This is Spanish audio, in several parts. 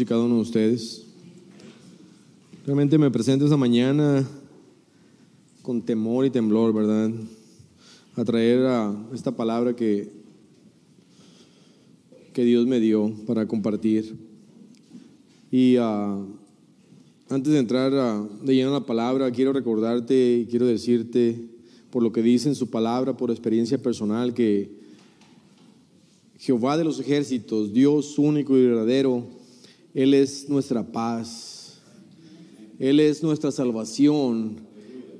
y cada uno de ustedes. Realmente me presento esta mañana con temor y temblor, ¿verdad? A traer a esta palabra que, que Dios me dio para compartir. Y ah, antes de entrar de lleno a la palabra, quiero recordarte y quiero decirte, por lo que dice en su palabra, por experiencia personal, que Jehová de los ejércitos, Dios único y verdadero, Él es nuestra paz, Él es nuestra salvación,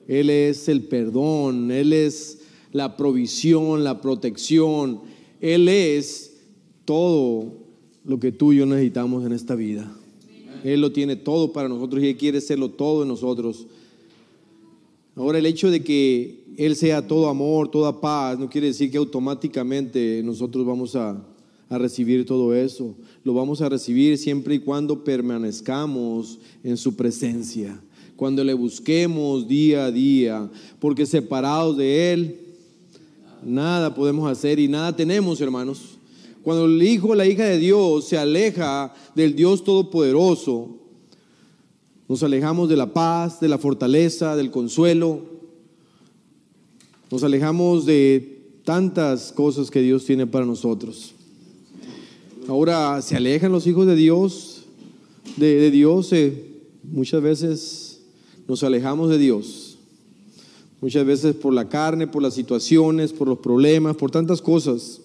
Él es el perdón, Él es la provisión, la protección, Él es todo lo que tú y yo necesitamos en esta vida. Él lo tiene todo para nosotros y Él quiere serlo todo en nosotros. Ahora el hecho de que Él sea todo amor, toda paz, no quiere decir que automáticamente nosotros vamos a, recibir todo eso. Lo vamos a recibir siempre y cuando permanezcamos en su presencia, cuando le busquemos día a día, porque separados de Él, nada podemos hacer y nada tenemos, hermanos. Cuando el hijo la hija de Dios se aleja del Dios Todopoderoso, nos alejamos de la paz, de la fortaleza, del consuelo. Nos alejamos de tantas cosas que Dios tiene para nosotros. Ahora se alejan los hijos de Dios, de, Dios. Eh, muchas veces nos alejamos de Dios. Muchas veces por la carne, por las situaciones, por los problemas, por tantas cosas.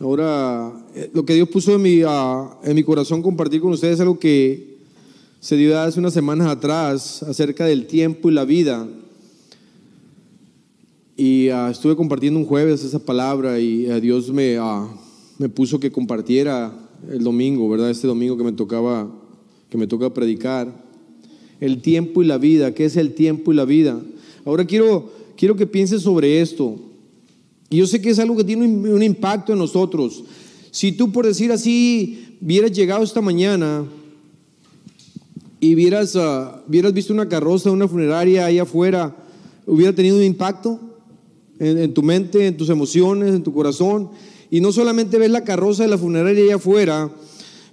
Ahora, eh, lo que Dios puso en mi, en mi corazón compartir con ustedes es algo que se dio hace unas semanas atrás acerca del tiempo y la vida. Y ah, estuve compartiendo un jueves esa palabra y a Dios me, ah, me puso que compartiera el domingo, ¿verdad? Este domingo que me tocaba, que me toca predicar. El tiempo y la vida, ¿qué es el tiempo y la vida? Ahora quiero, quiero que pienses sobre esto. Y yo sé que es algo que tiene un, impacto en nosotros. Si tú, por decir así, hubieras llegado esta mañana y ah, vieras visto una carroza, una funeraria ahí afuera, hubiera tenido un impacto en, tu mente, en tus emociones, en tu corazón. Y no solamente ves la carroza de la funeraria ahí afuera,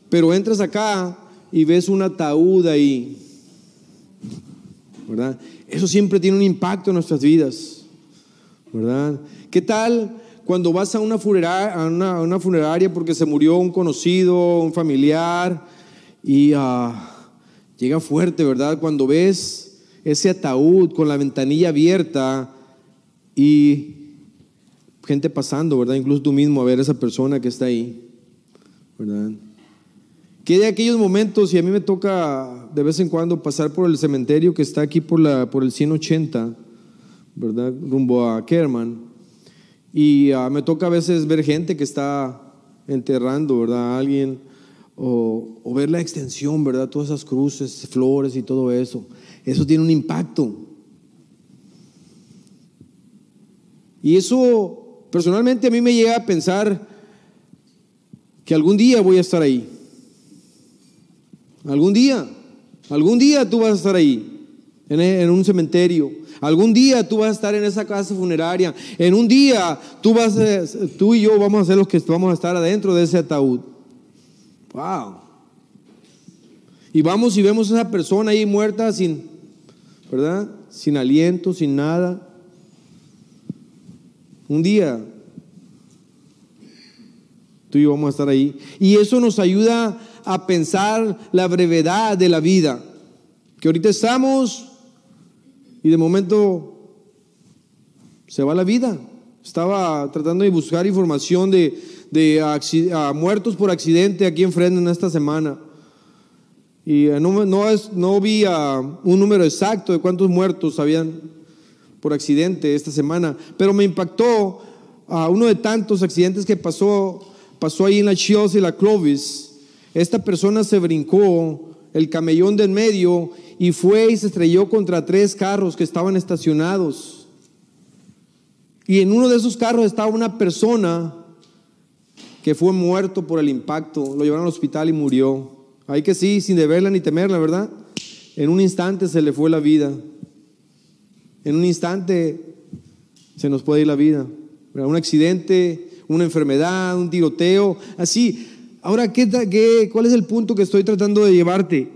pero entras acá y ves un ataúd ahí. ¿Verdad? Eso siempre tiene un impacto en nuestras vidas. ¿Verdad? ¿Qué tal cuando vas a una funeraria, a una, funeraria porque se murió un conocido, un familiar y... Uh, Llega fuerte, ¿verdad? Cuando ves ese ataúd con la ventanilla abierta y gente pasando, ¿verdad? Incluso tú mismo a ver a esa persona que está ahí, ¿verdad? Que de aquellos momentos, y a mí me toca de vez en cuando pasar por el cementerio que está aquí por, la, por el 180, ¿verdad? Rumbo a Kerman. Y ah, me toca a veces ver gente que está enterrando, ¿verdad? A alguien o, ver la extensión, ¿verdad? Todas esas cruces, flores y todo eso. Eso tiene un impacto. Y eso personalmente a mí me llega a pensar que algún día voy a estar ahí. Algún día, algún día tú vas a estar ahí, en, en un cementerio. Algún día tú vas a estar en esa casa funeraria. En un día tú, vas tú y yo vamos a ser los que vamos a estar adentro de ese ataúd. Wow. Y vamos y vemos a esa persona ahí muerta sin, ¿verdad? Sin aliento, sin nada. Un día tú y yo vamos a estar ahí. Y eso nos ayuda a pensar la brevedad de la vida. Que ahorita estamos y de momento se va la vida. Estaba tratando de buscar información de, de muertos por accidente aquí en en esta semana. Y no, no, es, no vi un número exacto de cuántos muertos habían por accidente esta semana, pero me impactó a uno de tantos accidentes que pasó, pasó ahí en la Chios y la Clovis. Esta persona se brincó el camellón del medio y fue y se estrelló contra tres carros que estaban estacionados. Y en uno de esos carros estaba una persona que fue muerto por el impacto, lo llevaron al hospital y murió. Hay que sí, sin deberla ni temerla, ¿verdad? En un instante se le fue la vida. En un instante se nos puede ir la vida. Un accidente, una enfermedad, un tiroteo, así. Ahora, ¿qué, qué, cuál es el punto que estoy tratando de llevarte?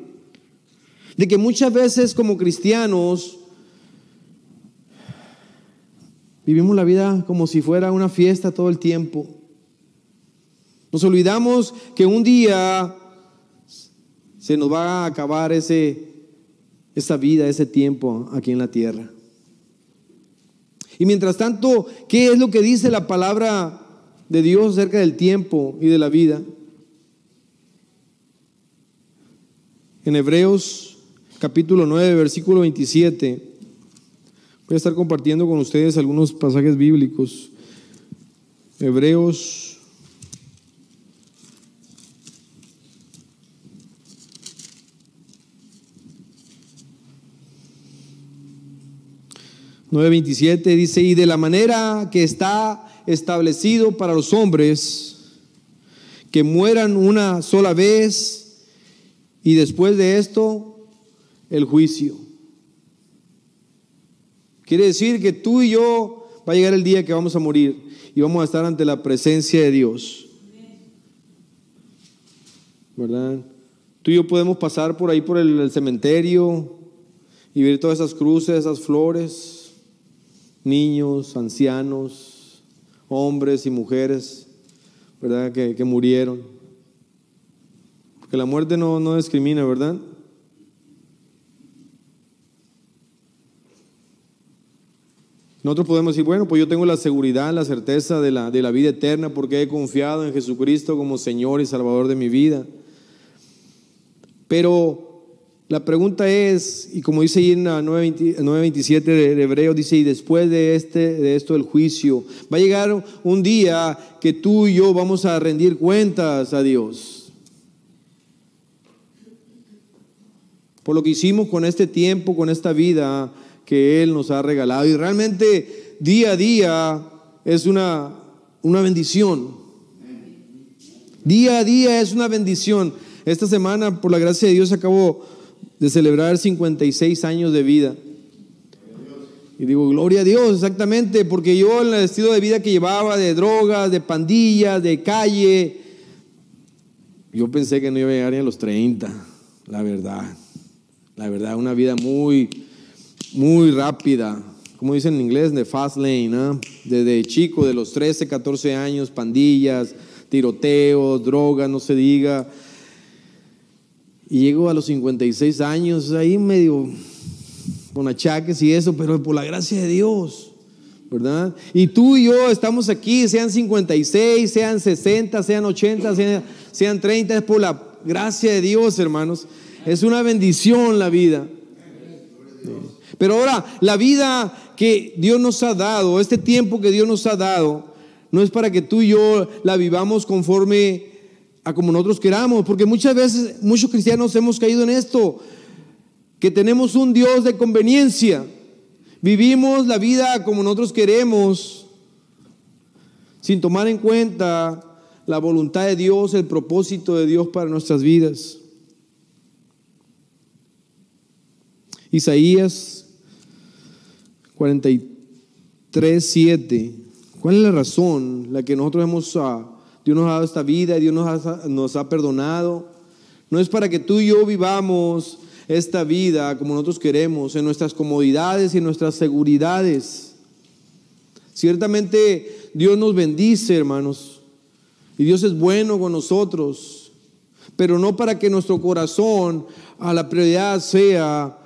De que muchas veces como cristianos vivimos la vida como si fuera una fiesta todo el tiempo. Nos olvidamos que un día se nos va a acabar ese, esa vida, ese tiempo aquí en la tierra. Y mientras tanto, ¿qué es lo que dice la palabra de Dios acerca del tiempo y de la vida? En Hebreos capítulo 9, versículo 27, voy a estar compartiendo con ustedes algunos pasajes bíblicos. Hebreos 9:27 dice, y de la manera que está establecido para los hombres, que mueran una sola vez y después de esto el juicio. Quiere decir que tú y yo va a llegar el día que vamos a morir y vamos a estar ante la presencia de Dios. ¿Verdad? Tú y yo podemos pasar por ahí por el, el cementerio y ver todas esas cruces, esas flores niños, ancianos, hombres y mujeres, ¿verdad? Que, murieron. Porque la muerte no, no discrimina, ¿verdad? Nosotros podemos decir, bueno, pues yo tengo la seguridad, la certeza de la, de la vida eterna porque he confiado en Jesucristo como Señor y Salvador de mi vida. Pero la pregunta es, y como dice ahí en 9.27 de Hebreo, dice, y después de, este, de esto el juicio, va a llegar un día que tú y yo vamos a rendir cuentas a Dios. Por lo que hicimos con este tiempo, con esta vida que Él nos ha regalado. Y realmente día a día es una, una bendición. Día a día es una bendición. Esta semana, por la gracia de Dios, acabo de celebrar 56 años de vida. Y digo, gloria a Dios, exactamente, porque yo en el estilo de vida que llevaba, de drogas, de pandillas, de calle, yo pensé que no iba a llegar ni a los 30, la verdad. La verdad, una vida muy, muy rápida, como dicen en inglés, de fast lane. Desde chico, de los 13, 14 años, pandillas, tiroteos, drogas, no se diga y llego a los 56 años, ahí medio con achaques y eso, pero por la gracia de Dios, ¿verdad? Y tú y yo estamos aquí, sean 56, sean 60, sean 80, sean, sean 30, es por la gracia de Dios, hermanos. Es una bendición la vida. Pero ahora, la vida que Dios nos ha dado, este tiempo que Dios nos ha dado, no es para que tú y yo la vivamos conforme a como nosotros queramos, porque muchas veces muchos cristianos hemos caído en esto, que tenemos un Dios de conveniencia, vivimos la vida como nosotros queremos, sin tomar en cuenta la voluntad de Dios, el propósito de Dios para nuestras vidas. Isaías 43, 7. ¿Cuál es la razón la que nosotros hemos uh, Dios nos ha dado esta vida, Dios nos ha, nos ha perdonado. No es para que tú y yo vivamos esta vida como nosotros queremos, en nuestras comodidades y en nuestras seguridades. Ciertamente Dios nos bendice, hermanos, y Dios es bueno con nosotros, pero no para que nuestro corazón a la prioridad sea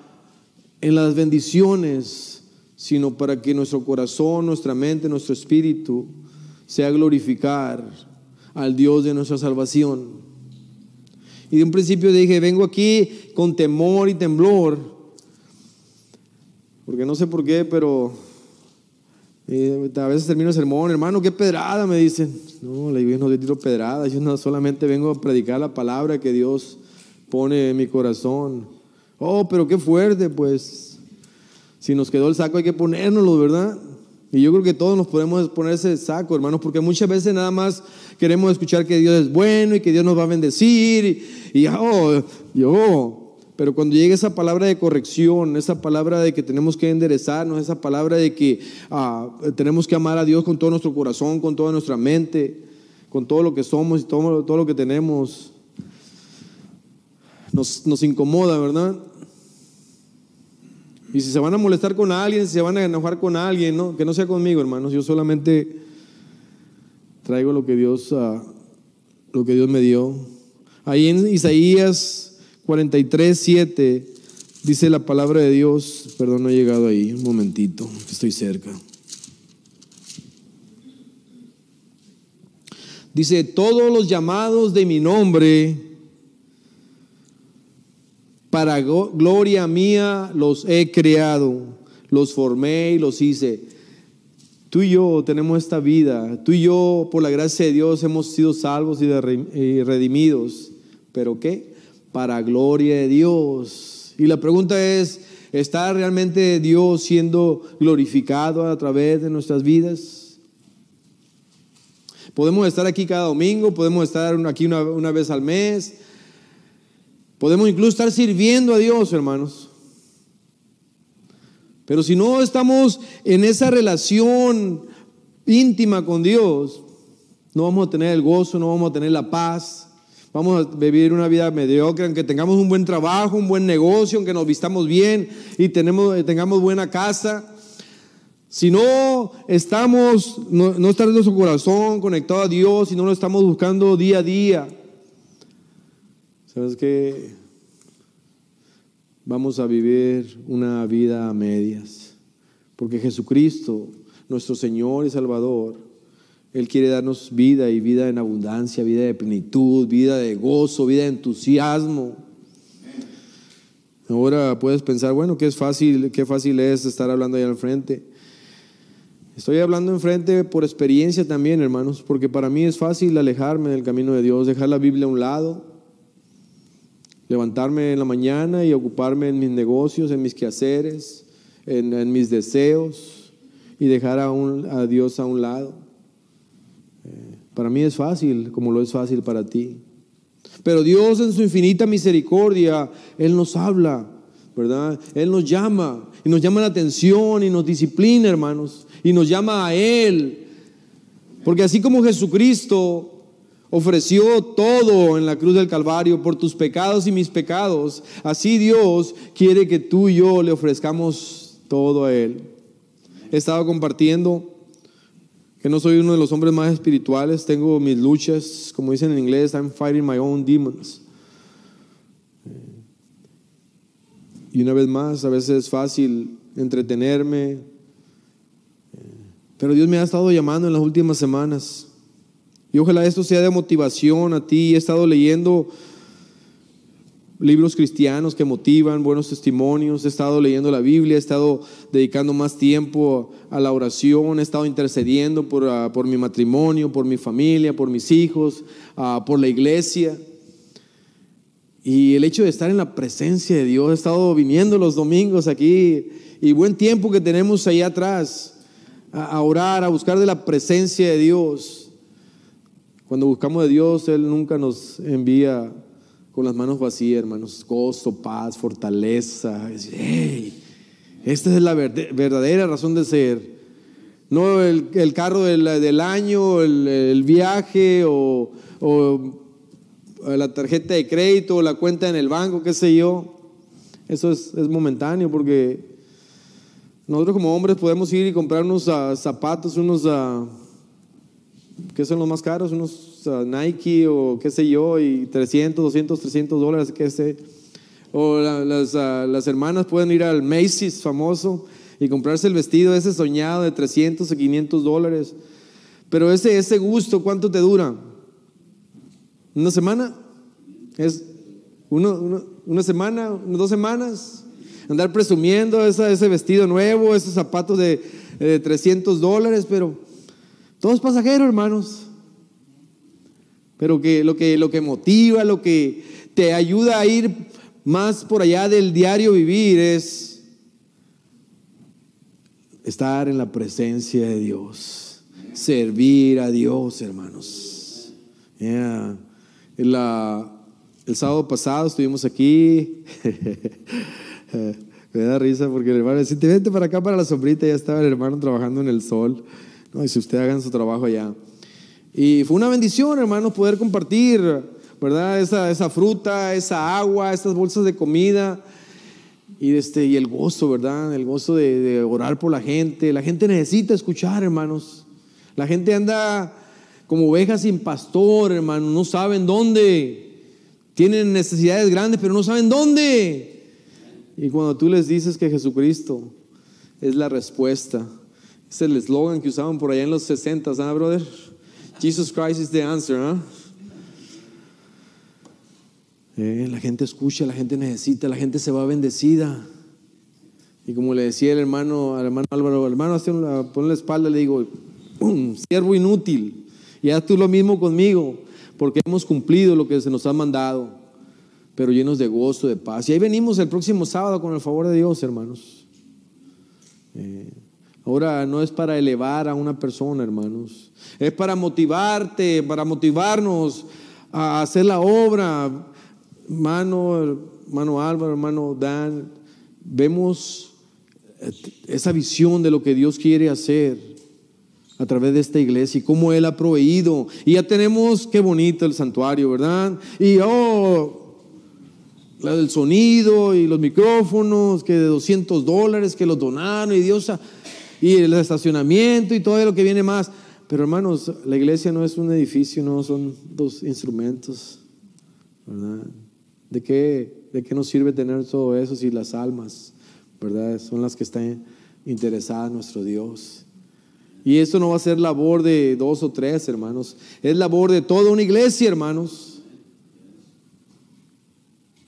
en las bendiciones, sino para que nuestro corazón, nuestra mente, nuestro espíritu sea glorificar al Dios de nuestra salvación. Y de un principio dije, vengo aquí con temor y temblor, porque no sé por qué, pero eh, a veces termino el sermón, hermano, qué pedrada, me dicen. No, la iglesia no le tiro pedrada, yo no solamente vengo a predicar la palabra que Dios pone en mi corazón. Oh, pero qué fuerte, pues. Si nos quedó el saco hay que ponérnoslo, ¿verdad? Y yo creo que todos nos podemos poner ese saco, hermanos, porque muchas veces nada más queremos escuchar que Dios es bueno y que Dios nos va a bendecir y, oh, yo. Pero cuando llega esa palabra de corrección, esa palabra de que tenemos que enderezarnos, esa palabra de que ah, tenemos que amar a Dios con todo nuestro corazón, con toda nuestra mente, con todo lo que somos y todo, todo lo que tenemos, nos incomoda, ¿verdad? Y si se van a molestar con alguien, si se van a enojar con alguien, ¿no? que no sea conmigo, hermanos. Yo solamente traigo lo que Dios, uh, lo que Dios me dio. Ahí en Isaías 43, 7 dice la palabra de Dios. Perdón, no he llegado ahí. Un momentito, estoy cerca. Dice, todos los llamados de mi nombre para gloria mía los he creado, los formé y los hice. Tú y yo tenemos esta vida, tú y yo por la gracia de Dios hemos sido salvos y redimidos, pero ¿qué? Para gloria de Dios. Y la pregunta es, ¿está realmente Dios siendo glorificado a través de nuestras vidas? Podemos estar aquí cada domingo, podemos estar aquí una, una vez al mes, Podemos incluso estar sirviendo a Dios, hermanos. Pero si no estamos en esa relación íntima con Dios, no vamos a tener el gozo, no vamos a tener la paz. Vamos a vivir una vida mediocre, aunque tengamos un buen trabajo, un buen negocio, aunque nos vistamos bien y tenemos, tengamos buena casa. Si no estamos, no, no está nuestro corazón conectado a Dios, si no lo estamos buscando día a día, ¿Sabes qué? Vamos a vivir una vida a medias. Porque Jesucristo, nuestro Señor y Salvador, Él quiere darnos vida y vida en abundancia, vida de plenitud, vida de gozo, vida de entusiasmo. Ahora puedes pensar, bueno, qué es fácil, qué fácil es estar hablando ahí al frente. Estoy hablando enfrente por experiencia también, hermanos, porque para mí es fácil alejarme del camino de Dios, dejar la Biblia a un lado, Levantarme en la mañana y ocuparme en mis negocios, en mis quehaceres, en, mis deseos y dejar a, a, Dios a un lado. Eh, para mí es fácil, como lo es fácil para ti. Pero Dios en su infinita misericordia, Él nos habla, ¿verdad? Él nos llama y nos llama la atención y nos disciplina, hermanos, y nos llama a Él. Porque así como Jesucristo ofreció todo en la cruz del Calvario por tus pecados y mis pecados. Así Dios quiere que tú y yo le ofrezcamos todo a Él. He estado compartiendo que no soy uno de los hombres más espirituales, tengo mis luchas, como dicen en inglés, I'm fighting my own demons. Y una vez más, a veces es fácil entretenerme, pero Dios me ha estado llamando en las últimas semanas y ojalá esto sea de motivación a ti. He estado leyendo libros cristianos que motivan, buenos testimonios, he estado leyendo la Biblia, he estado dedicando más tiempo a la oración, he estado intercediendo por, ah, por mi matrimonio, por mi familia, por mis hijos, ah, por la iglesia. Y el hecho de estar en la presencia de Dios, he estado viniendo los domingos aquí y buen tiempo que tenemos ahí atrás a orar, a buscar de la presencia de Dios. Cuando buscamos de Dios, Él nunca nos envía con las manos vacías, hermanos. Gozo, paz, fortaleza. esta es la verdadera razón de ser. No el, carro del, año, el, viaje o, la tarjeta de crédito o la cuenta en el banco, qué sé yo. Eso es, momentáneo porque nosotros como hombres podemos ir y comprar unos ah, zapatos, unos... ¿qué son los más caros? Unos Nike o qué sé yo, y 300, 200, 300 dólares, qué sé. O las, uh, las, hermanas pueden ir al Macy's famoso y comprarse el vestido ese soñado de 300 o 500 dólares. Pero ese, ese gusto, ¿cuánto te dura? ¿Una semana? ¿Es uno, una semana? ¿Dos semanas? Andar presumiendo ese vestido nuevo, esos zapatos de, de 300 dólares, pero todo es pasajero, hermanos. Pero que lo, que lo que motiva, lo que te ayuda a ir más por allá del diario vivir es estar en la presencia de Dios, servir a Dios, hermanos. el sábado pasado estuvimos aquí. Me da risa porque el hermano decía, vente para acá para la sombrita, ya estaba el hermano trabajando en el sol. No, y si usted hagan su trabajo allá. Y fue una bendición, hermanos, poder compartir, ¿verdad? Esa, esa fruta, esa agua, estas bolsas de comida. Y, este, y el gozo, ¿verdad? El gozo de, de orar por la gente. La gente necesita escuchar, hermanos. La gente anda como ovejas sin pastor, hermano. No saben dónde. Tienen necesidades grandes, pero no saben dónde. Y cuando tú les dices que Jesucristo es la respuesta, es el eslogan que usaban por allá en los 60, ¿ah, brother? Jesus Christ is the answer, ¿ah? Eh, la gente escucha, la gente necesita, la gente se va bendecida. Y como le decía el hermano, al hermano Álvaro, hermano, ponle la espalda, le digo, ¡pum! siervo inútil. Y haz tú lo mismo conmigo, porque hemos cumplido lo que se nos ha mandado, pero llenos de gozo, de paz. Y ahí venimos el próximo sábado con el favor de Dios, hermanos. Eh, ahora no es para elevar a una persona, hermanos. Es para motivarte, para motivarnos a hacer la obra. Hermano, hermano Álvaro, hermano Dan, vemos esa visión de lo que Dios quiere hacer a través de esta iglesia y cómo Él ha proveído. Y ya tenemos, qué bonito el santuario, ¿verdad? Y oh, del sonido y los micrófonos, que de 200 dólares que los donaron y Dios, y el estacionamiento y todo lo que viene más. Pero hermanos, la iglesia no es un edificio, no son dos instrumentos, ¿verdad? ¿De qué, de qué nos sirve tener todo eso si las almas, ¿verdad? Son las que están interesadas en nuestro Dios. Y esto no va a ser labor de dos o tres, hermanos. Es labor de toda una iglesia, hermanos.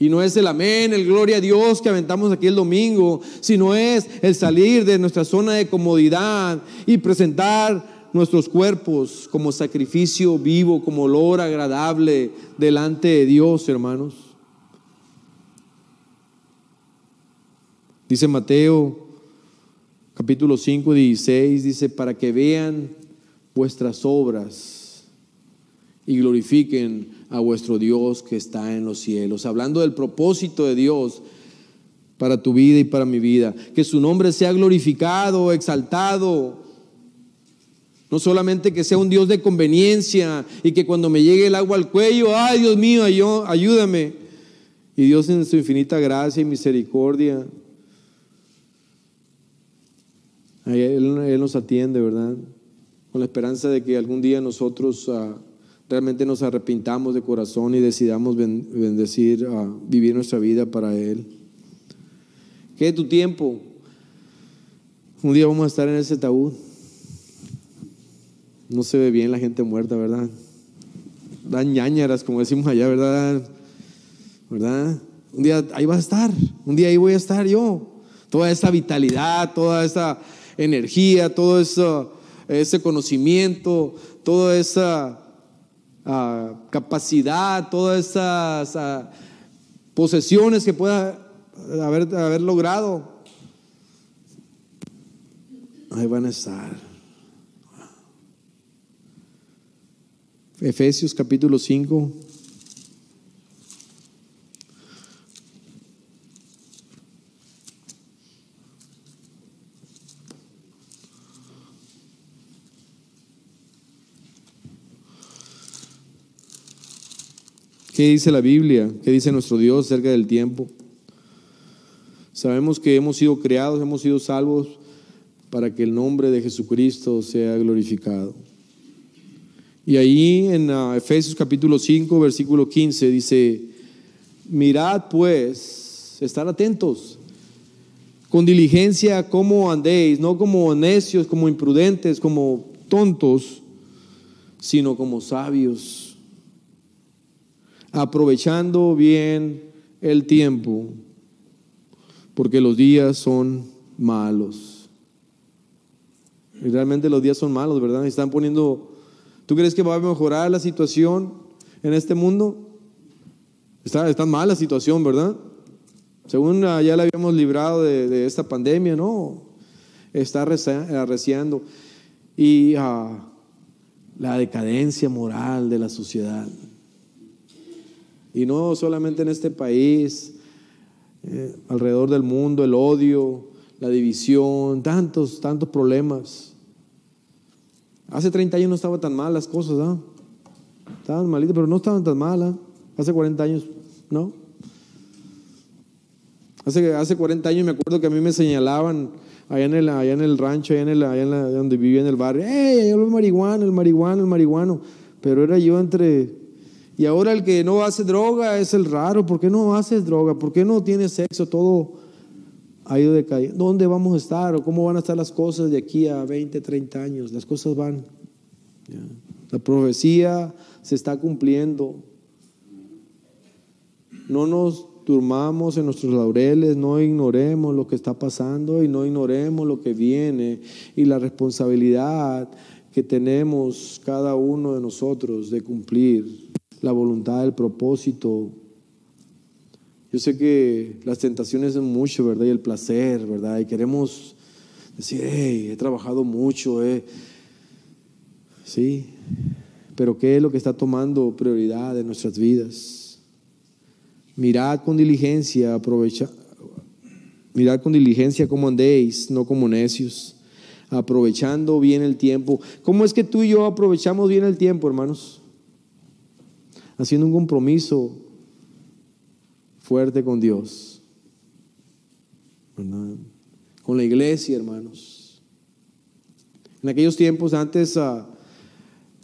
Y no es el amén, el gloria a Dios que aventamos aquí el domingo, sino es el salir de nuestra zona de comodidad y presentar nuestros cuerpos como sacrificio vivo, como olor agradable delante de Dios, hermanos. Dice Mateo capítulo 5, 16, dice, para que vean vuestras obras y glorifiquen a vuestro Dios que está en los cielos. Hablando del propósito de Dios para tu vida y para mi vida. Que su nombre sea glorificado, exaltado. No solamente que sea un Dios de conveniencia y que cuando me llegue el agua al cuello, ay Dios mío, ayúdame. Y Dios en su infinita gracia y misericordia él, nos atiende, ¿verdad? Con la esperanza de que algún día nosotros ah, realmente nos arrepintamos de corazón y decidamos bendecir, uh, vivir nuestra vida para Él. ¿Qué tu tiempo? Un día vamos a estar en ese taúd. No se ve bien la gente muerta, ¿verdad? Dan ñañaras, como decimos allá, ¿verdad? ¿Verdad? Un día ahí va a estar, un día ahí voy a estar yo. Toda esa vitalidad, toda esa energía, todo eso, ese conocimiento, toda esa ah, capacidad, todas esas ah, posesiones que pueda haber, haber logrado, ahí van a estar. Efesios capítulo 5. ¿Qué dice la Biblia? ¿Qué dice nuestro Dios acerca del tiempo? Sabemos que hemos sido creados, hemos sido salvos para que el nombre de Jesucristo sea glorificado. Y ahí en ah, Efesios capítulo 5, versículo 15 dice, mirad pues, estar atentos, con diligencia cómo andéis, no como necios, como imprudentes, como tontos, sino como sabios aprovechando bien el tiempo, porque los días son malos. Realmente los días son malos, ¿verdad? Están poniendo, ¿tú crees que va a mejorar la situación en este mundo? Está, está mal la situación, ¿verdad? Según ya la habíamos librado de, esta pandemia, ¿no? Está arreciando. Y ah, la decadencia moral de la sociedad. Y no solamente en este país, eh, alrededor del mundo, el odio, la división, tantos, tantos problemas. Hace 30 años no estaban tan mal las cosas, ¿no? Estaban malitas, pero no estaban tan malas. Hace 40 años, ¿no? Hace, hace 40 años me acuerdo que a mí me señalaban allá en el, allá en el rancho, allá, en el, allá en donde vivía en el barrio, ¡Ey, el marihuano, el marihuano, el marihuano! Pero era yo entre... Y ahora el que no hace droga es el raro. ¿Por qué no haces droga? ¿Por qué no tienes sexo? Todo ha ido decayendo. ¿Dónde vamos a estar cómo van a estar las cosas de aquí a 20, 30 años? Las cosas van. La profecía se está cumpliendo. No nos durmamos en nuestros laureles, no ignoremos lo que está pasando y no ignoremos lo que viene y la responsabilidad que tenemos cada uno de nosotros de cumplir la voluntad, el propósito yo sé que las tentaciones son mucho, ¿verdad? Y el placer, ¿verdad? Y queremos decir, hey, he trabajado mucho, eh. Sí, pero ¿qué es lo que está tomando prioridad en nuestras vidas? Mirad con diligencia, aprovecha, mirad con diligencia cómo andéis, no como necios, aprovechando bien el tiempo. ¿Cómo es que tú y yo aprovechamos bien el tiempo, hermanos? Haciendo un compromiso fuerte con Dios, con la iglesia, hermanos. En aquellos tiempos antes ah,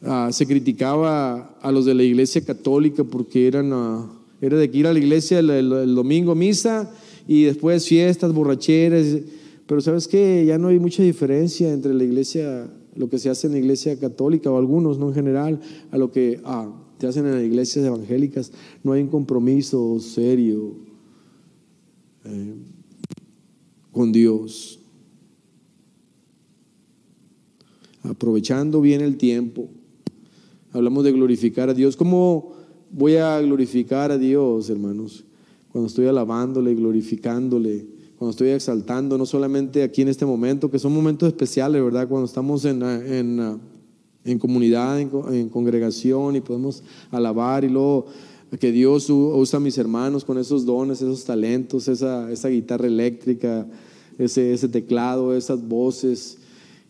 ah, se criticaba a los de la iglesia católica porque eran, uh, era de que ir a la iglesia el, domingo misa y después fiestas, borracheras. Pero sabes que ya no hay mucha diferencia entre la iglesia, lo que se hace en la iglesia católica o algunos, no en general, a lo que te hacen en las iglesias evangélicas, no hay un compromiso serio eh, con Dios. Aprovechando bien el tiempo. Hablamos de glorificar a Dios. ¿Cómo voy a glorificar a Dios, hermanos? Cuando estoy alabándole, glorificándole, cuando estoy exaltando, no solamente aquí en este momento, que son momentos especiales, ¿verdad? Cuando estamos en, en en comunidad, en, congregación y podemos alabar y luego que Dios usa a mis hermanos con esos dones, esos talentos, esa, esa guitarra eléctrica, ese, ese, teclado, esas voces.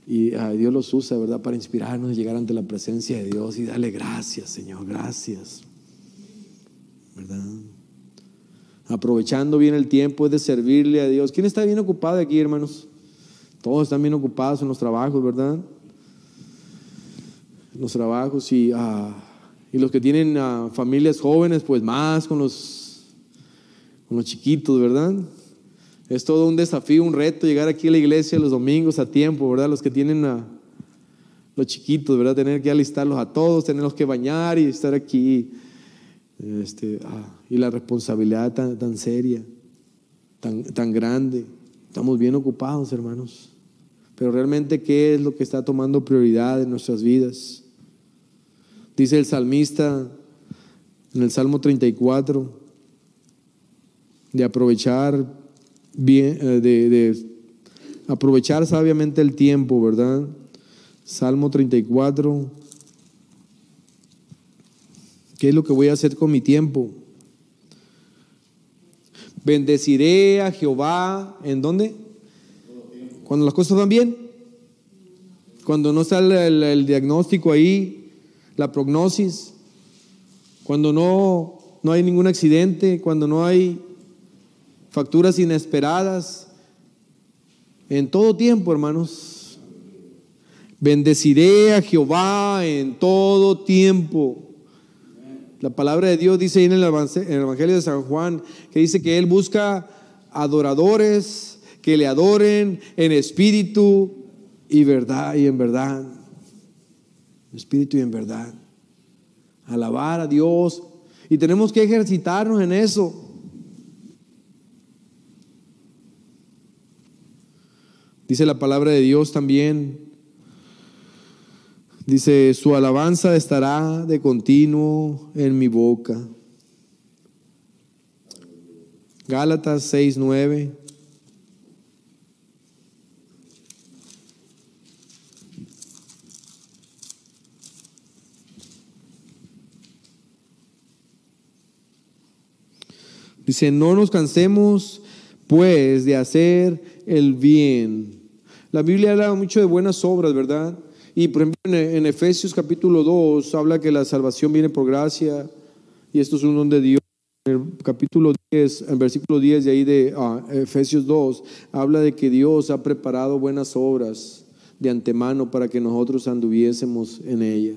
Y Dios los usa, ¿verdad? Para inspirarnos y llegar ante la presencia de Dios y darle gracias, Señor, gracias. ¿Verdad? Aprovechando bien el tiempo es de servirle a Dios. ¿Quién está bien ocupado aquí, hermanos? Todos están bien ocupados en los trabajos, ¿verdad? Los trabajos y, ah, y los que tienen ah, familias jóvenes, pues más con los, con los chiquitos, ¿verdad? Es todo un desafío, un reto llegar aquí a la iglesia los domingos a tiempo, ¿verdad? Los que tienen a los chiquitos, ¿verdad? Tener que alistarlos a todos, tenerlos que bañar y estar aquí. Este, ah, y la responsabilidad tan, tan seria, tan, tan grande. Estamos bien ocupados, hermanos. Pero realmente, ¿qué es lo que está tomando prioridad en nuestras vidas? Dice el salmista en el Salmo 34, de aprovechar bien, eh, de, aprovechar sabiamente el tiempo, ¿verdad? Salmo 34. ¿Qué es lo que voy a hacer con mi tiempo? Bendeciré a Jehová. ¿En dónde? Cuando las cosas van bien. Cuando no está el diagnóstico ahí, la prognosis, cuando no, no hay ningún accidente, cuando no hay facturas inesperadas, en todo tiempo, hermanos. Bendeciré a Jehová en todo tiempo. La palabra de Dios dice en el Evangelio de San Juan que dice que Él busca adoradores que le adoren en espíritu y verdad y en verdad espíritu y en verdad. Alabar a Dios. Y tenemos que ejercitarnos en eso. Dice la palabra de Dios también. Dice, su alabanza estará de continuo en mi boca. Gálatas 6, 9. Dice, no nos cansemos pues de hacer el bien. La Biblia habla mucho de buenas obras, ¿verdad? Y por ejemplo en, Efesios capítulo 2 habla que la salvación viene por gracia y esto es un don de Dios. En el capítulo 10, en versículo 10 de ahí de ah, Efesios 2, habla de que Dios ha preparado buenas obras de antemano para que nosotros anduviésemos en ella.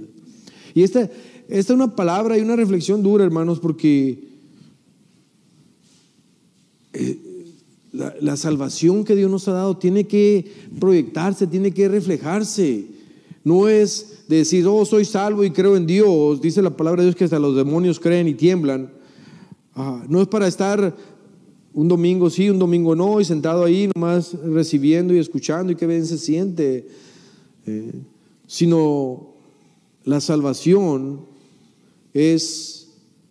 Y esta, esta es una palabra y una reflexión dura, hermanos, porque la, salvación que Dios nos ha dado tiene que proyectarse, tiene que reflejarse. No es decir, oh, soy salvo y creo en Dios. Dice la palabra de Dios que hasta los demonios creen y tiemblan. Ah, no es para estar un domingo sí, un domingo no, y sentado ahí nomás recibiendo y escuchando y que bien se siente. Eh, sino la salvación es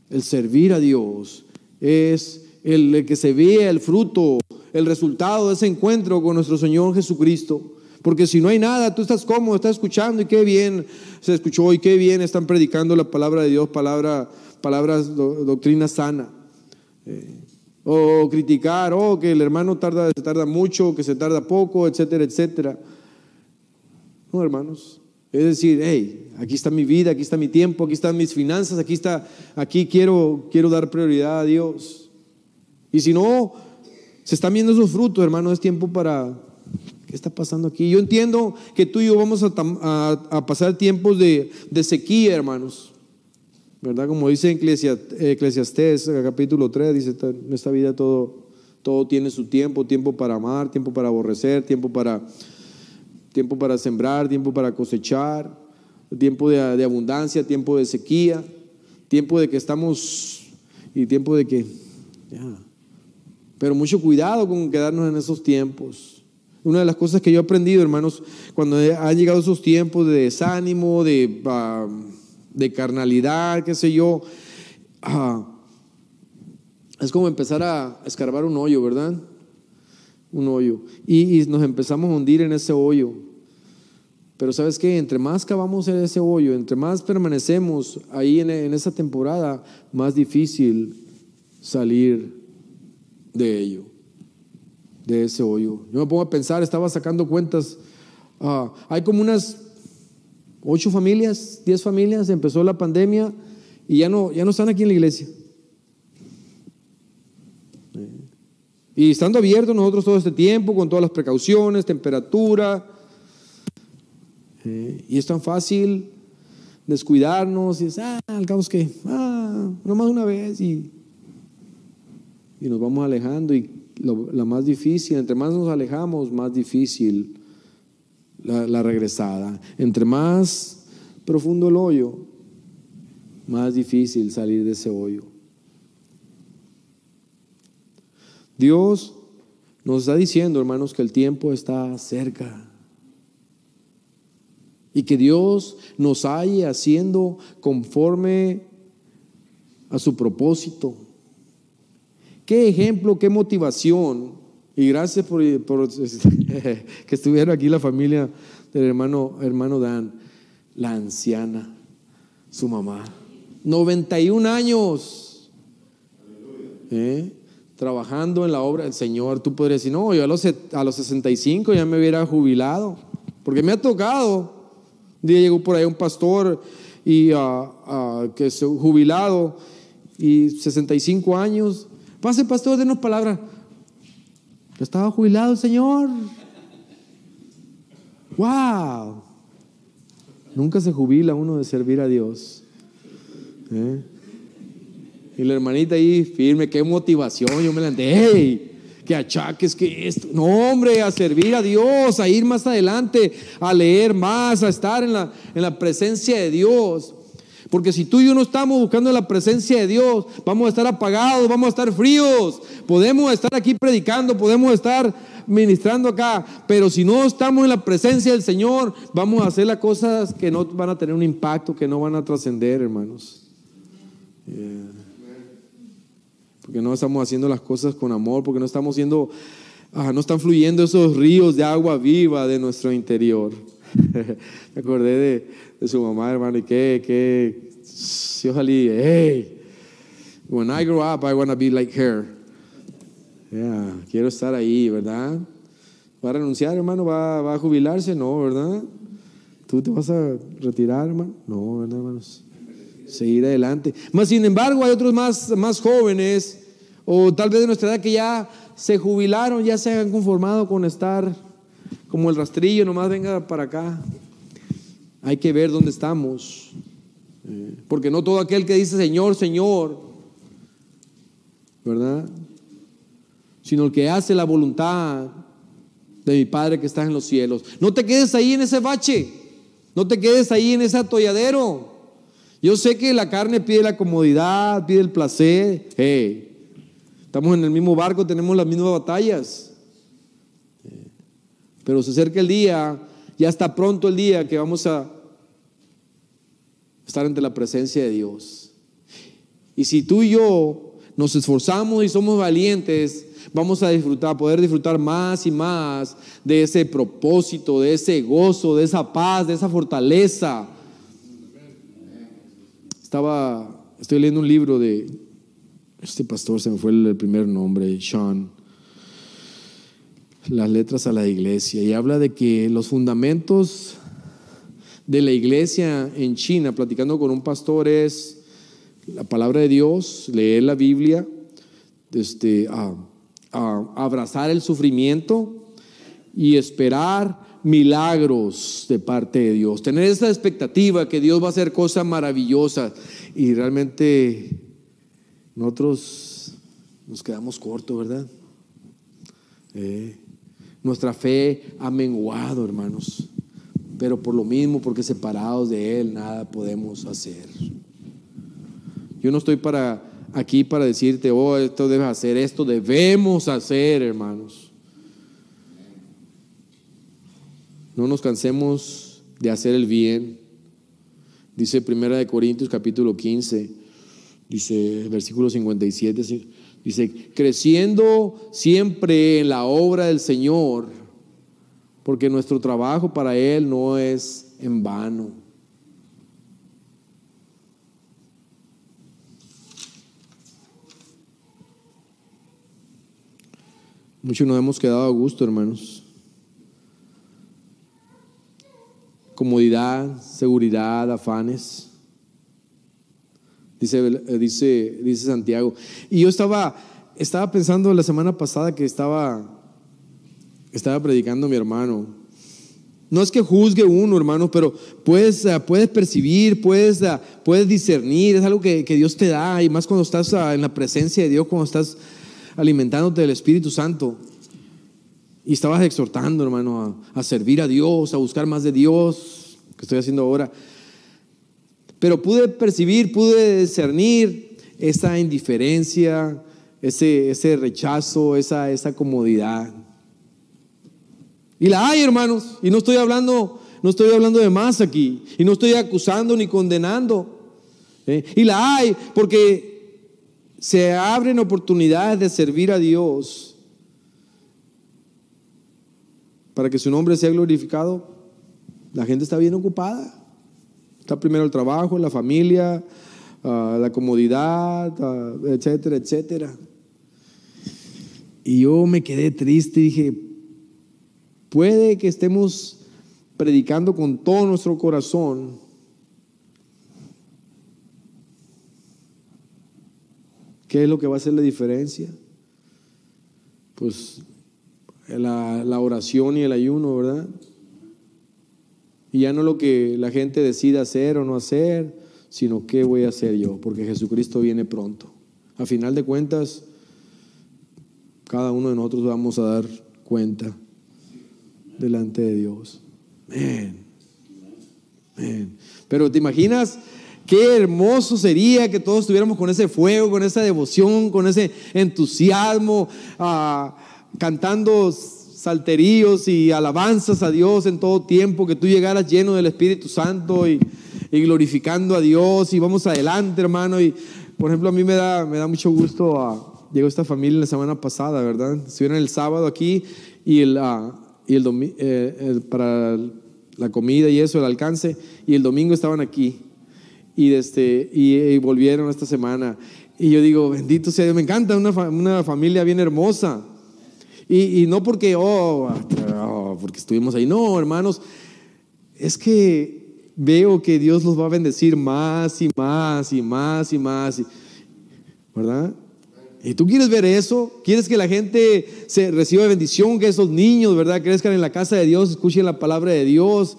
el servir a Dios, es el, que se vea el fruto, el resultado de ese encuentro con nuestro Señor Jesucristo. Porque si no hay nada, tú estás cómodo, estás escuchando y qué bien se escuchó y qué bien están predicando la palabra de Dios, palabra, palabras, doctrina sana. Eh, o criticar, o oh, que el hermano tarda, se tarda mucho, que se tarda poco, etcétera, etcétera. No, hermanos. Es decir, hey, aquí está mi vida, aquí está mi tiempo, aquí están mis finanzas, aquí está, aquí quiero, quiero dar prioridad a Dios. Y si no, se están viendo esos frutos, hermano, es tiempo para... ¿Qué está pasando aquí? Yo entiendo que tú y yo vamos a, pasar tiempos de, sequía, hermanos. ¿Verdad? Como dice Eclesiastés, capítulo 3, dice, en esta vida todo, tiene su tiempo, tiempo para amar, tiempo para aborrecer, tiempo para, tiempo para sembrar, tiempo para cosechar, tiempo de, de abundancia, tiempo de sequía, tiempo de que estamos y tiempo de que... Ya, pero mucho cuidado con quedarnos en esos tiempos. Una de las cosas que yo he aprendido, hermanos, cuando han llegado esos tiempos de desánimo, de, ah, de carnalidad, qué sé yo, ah, es como empezar a escarbar un hoyo, ¿verdad? Un hoyo. Y, nos empezamos a hundir en ese hoyo. Pero sabes qué, entre más cavamos en ese hoyo, entre más permanecemos ahí en, en esa temporada, más difícil salir de ello, de ese hoyo. Yo me pongo a pensar, estaba sacando cuentas, ah, hay como unas ocho familias, diez familias, empezó la pandemia y ya no, ya no están aquí en la iglesia. Y estando abiertos nosotros todo este tiempo, con todas las precauciones, temperatura, eh, y es tan fácil descuidarnos y es, ah, al cabo que, ah, nomás una vez y y nos vamos alejando y la más difícil, entre más nos alejamos, más difícil la, regresada. Entre más profundo el hoyo, más difícil salir de ese hoyo. Dios nos está diciendo, hermanos, que el tiempo está cerca. Y que Dios nos halle haciendo conforme a su propósito. Qué ejemplo, qué motivación. Y gracias por, que estuvieron aquí la familia del hermano, hermano Dan, la anciana, su mamá. 91 años. ¿Eh? Trabajando en la obra del Señor. Tú podrías decir, no, yo a los, a los 65 ya me hubiera jubilado. Porque me ha tocado. Un día llegó por ahí un pastor y uh, uh, que es jubilado y 65 años Pase, pastor, denos palabra. Estaba jubilado Señor. ¡Wow! Nunca se jubila uno de servir a Dios. ¿Eh? Y la hermanita ahí firme, qué motivación. Yo me la hey, que achaques, que esto. No, hombre, a servir a Dios, a ir más adelante, a leer más, a estar en la, en la presencia de Dios. Porque si tú y yo no estamos buscando la presencia de Dios, vamos a estar apagados, vamos a estar fríos. Podemos estar aquí predicando, podemos estar ministrando acá, pero si no estamos en la presencia del Señor, vamos a hacer las cosas que no van a tener un impacto, que no van a trascender, hermanos. Porque no estamos haciendo las cosas con amor, porque no estamos haciendo, ah, no están fluyendo esos ríos de agua viva de nuestro interior. Me acordé de, su mamá, hermano, y que, que, yo salí, hey, when I grow up, I want to be like her. Yeah, quiero estar ahí, ¿verdad? ¿Va a renunciar, hermano? ¿Va, ¿Va, a jubilarse? No, ¿verdad? ¿Tú te vas a retirar, hermano? No, hermanos. Seguir adelante. Más sin embargo, hay otros más, más jóvenes, o tal vez de nuestra edad, que ya se jubilaron, ya se han conformado con estar como el rastrillo, nomás venga para acá. Hay que ver dónde estamos. Eh, porque no todo aquel que dice Señor, Señor, ¿verdad? Sino el que hace la voluntad de mi Padre que está en los cielos. No te quedes ahí en ese bache. No te quedes ahí en ese atolladero. Yo sé que la carne pide la comodidad, pide el placer. estamos en el mismo barco, tenemos las mismas batallas. Pero se acerca el día, ya está pronto el día que vamos a estar ante la presencia de Dios. Y si tú y yo nos esforzamos y somos valientes, vamos a disfrutar, poder disfrutar más y más de ese propósito, de ese gozo, de esa paz, de esa fortaleza. Estaba, estoy leyendo un libro de este pastor, se me fue el primer nombre, Sean, las letras a la iglesia, y habla de que los fundamentos de la iglesia en China, platicando con un pastor, es la palabra de Dios, leer la Biblia, este, abrazar el sufrimiento y esperar milagros de parte de Dios. Tener esa expectativa que Dios va a hacer cosas maravillosas y realmente nosotros nos quedamos cortos, ¿verdad? Eh, nuestra fe ha menguado, hermanos pero por lo mismo, porque separados de Él, nada podemos hacer. Yo no estoy para aquí para decirte, oh, esto debes hacer, esto debemos hacer, hermanos. No nos cansemos de hacer el bien. Dice Primera de Corintios capítulo 15, dice versículo 57, dice, creciendo siempre en la obra del Señor porque nuestro trabajo para Él no es en vano. Muchos nos hemos quedado a gusto, hermanos. Comodidad, seguridad, afanes. Dice, dice, dice Santiago. Y yo estaba, estaba pensando la semana pasada que estaba estaba predicando mi hermano. No es que juzgue uno, hermano, pero puedes, ah, puedes percibir, puedes, ah, puedes discernir, es algo que, Dios te da, y más cuando estás ah, en la presencia de Dios, cuando estás alimentándote del Espíritu Santo. Y estabas exhortando, hermano, a, servir a Dios, a buscar más de Dios, que estoy haciendo ahora. Pero pude percibir, pude discernir esa indiferencia, ese, ese rechazo, esa, esa comodidad. Y la hay, hermanos. Y no estoy hablando, no estoy hablando de más aquí. Y no estoy acusando ni condenando. ¿eh? Y la hay porque se abren oportunidades de servir a Dios para que su nombre sea glorificado. La gente está bien ocupada. Está primero el trabajo, la familia, ah, la comodidad, ah, etcétera, etcétera. Y yo me quedé triste y dije, Puede que estemos predicando con todo nuestro corazón, ¿Qué es lo que va a hacer la diferencia? Pues la, la, oración y el ayuno, ¿verdad? Y ya no lo que la gente decida hacer o no hacer, sino qué voy a hacer yo, porque Jesucristo viene pronto. A final de cuentas, cada uno de nosotros vamos a dar cuenta delante de Dios. Pero te imaginas qué hermoso sería que todos estuviéramos con ese fuego, con esa devoción, con ese entusiasmo, ah, cantando salteríos y alabanzas a Dios en todo tiempo, que tú llegaras lleno del Espíritu Santo y, glorificando a Dios y vamos adelante, hermano. Y por ejemplo, a mí me da, me da mucho gusto, a llegó esta familia la semana pasada, ¿verdad? Estuvieron el sábado aquí y el, uh, y el, eh, para la comida y eso, el alcance, y el domingo estaban aquí y, este, y, volvieron esta semana. Y yo digo, bendito sea Dios, me encanta una, una familia bien hermosa. Y, no porque, oh, oh, porque estuvimos ahí, no, hermanos, es que veo que Dios los va a bendecir más y más y más y más, ¿verdad? ¿Y tú quieres ver eso? ¿Quieres que la gente se reciba bendición? Que esos niños, ¿verdad? Crezcan en la casa de Dios, escuchen la palabra de Dios.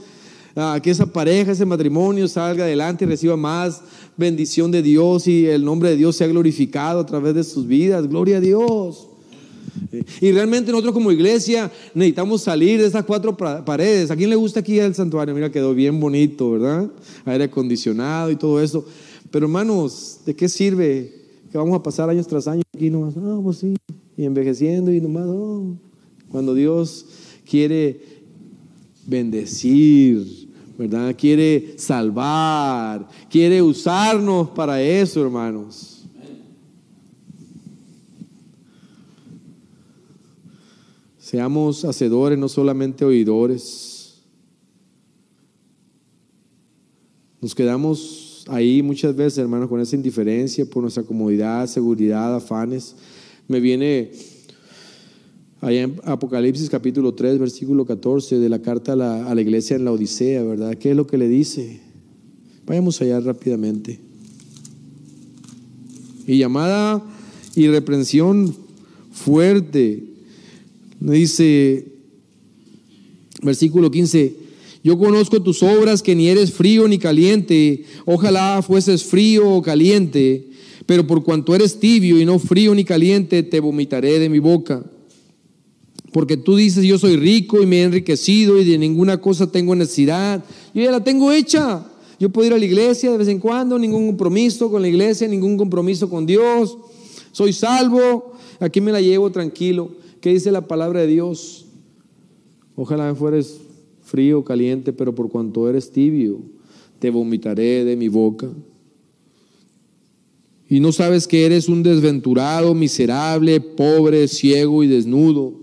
Ah, que esa pareja, ese matrimonio salga adelante y reciba más bendición de Dios y el nombre de Dios sea glorificado a través de sus vidas. Gloria a Dios. Y realmente nosotros como iglesia necesitamos salir de esas cuatro paredes. ¿A quién le gusta aquí el santuario? Mira, quedó bien bonito, ¿verdad? Aire acondicionado y todo eso. Pero hermanos, ¿de qué sirve que vamos a pasar años tras años aquí nomás? No, pues sí, y envejeciendo y nomás, oh. Cuando Dios quiere bendecir, ¿verdad? Quiere salvar, quiere usarnos para eso, hermanos. Seamos hacedores, no solamente oidores. Nos quedamos ahí muchas veces, hermanos, con esa indiferencia por nuestra comodidad, seguridad, afanes. Me viene allá en Apocalipsis capítulo 3, versículo 14 de la carta a la, a la iglesia en la Odisea, ¿verdad? ¿Qué es lo que le dice? Vayamos allá rápidamente. Y llamada y reprensión fuerte Dice, versículo 15, yo conozco tus obras que ni eres frío ni caliente, ojalá fueses frío o caliente, pero por cuanto eres tibio y no frío ni caliente, te vomitaré de mi boca. Porque tú dices, yo soy rico y me he enriquecido y de ninguna cosa tengo necesidad. Yo ya la tengo hecha. Yo puedo ir a la iglesia de vez en cuando, ningún compromiso con la iglesia, ningún compromiso con Dios. Soy salvo, aquí me la llevo tranquilo. ¿Qué dice la palabra de Dios? Ojalá fueres frío, caliente, pero por cuanto eres tibio, te vomitaré de mi boca. Y no sabes que eres un desventurado, miserable, pobre, ciego y desnudo.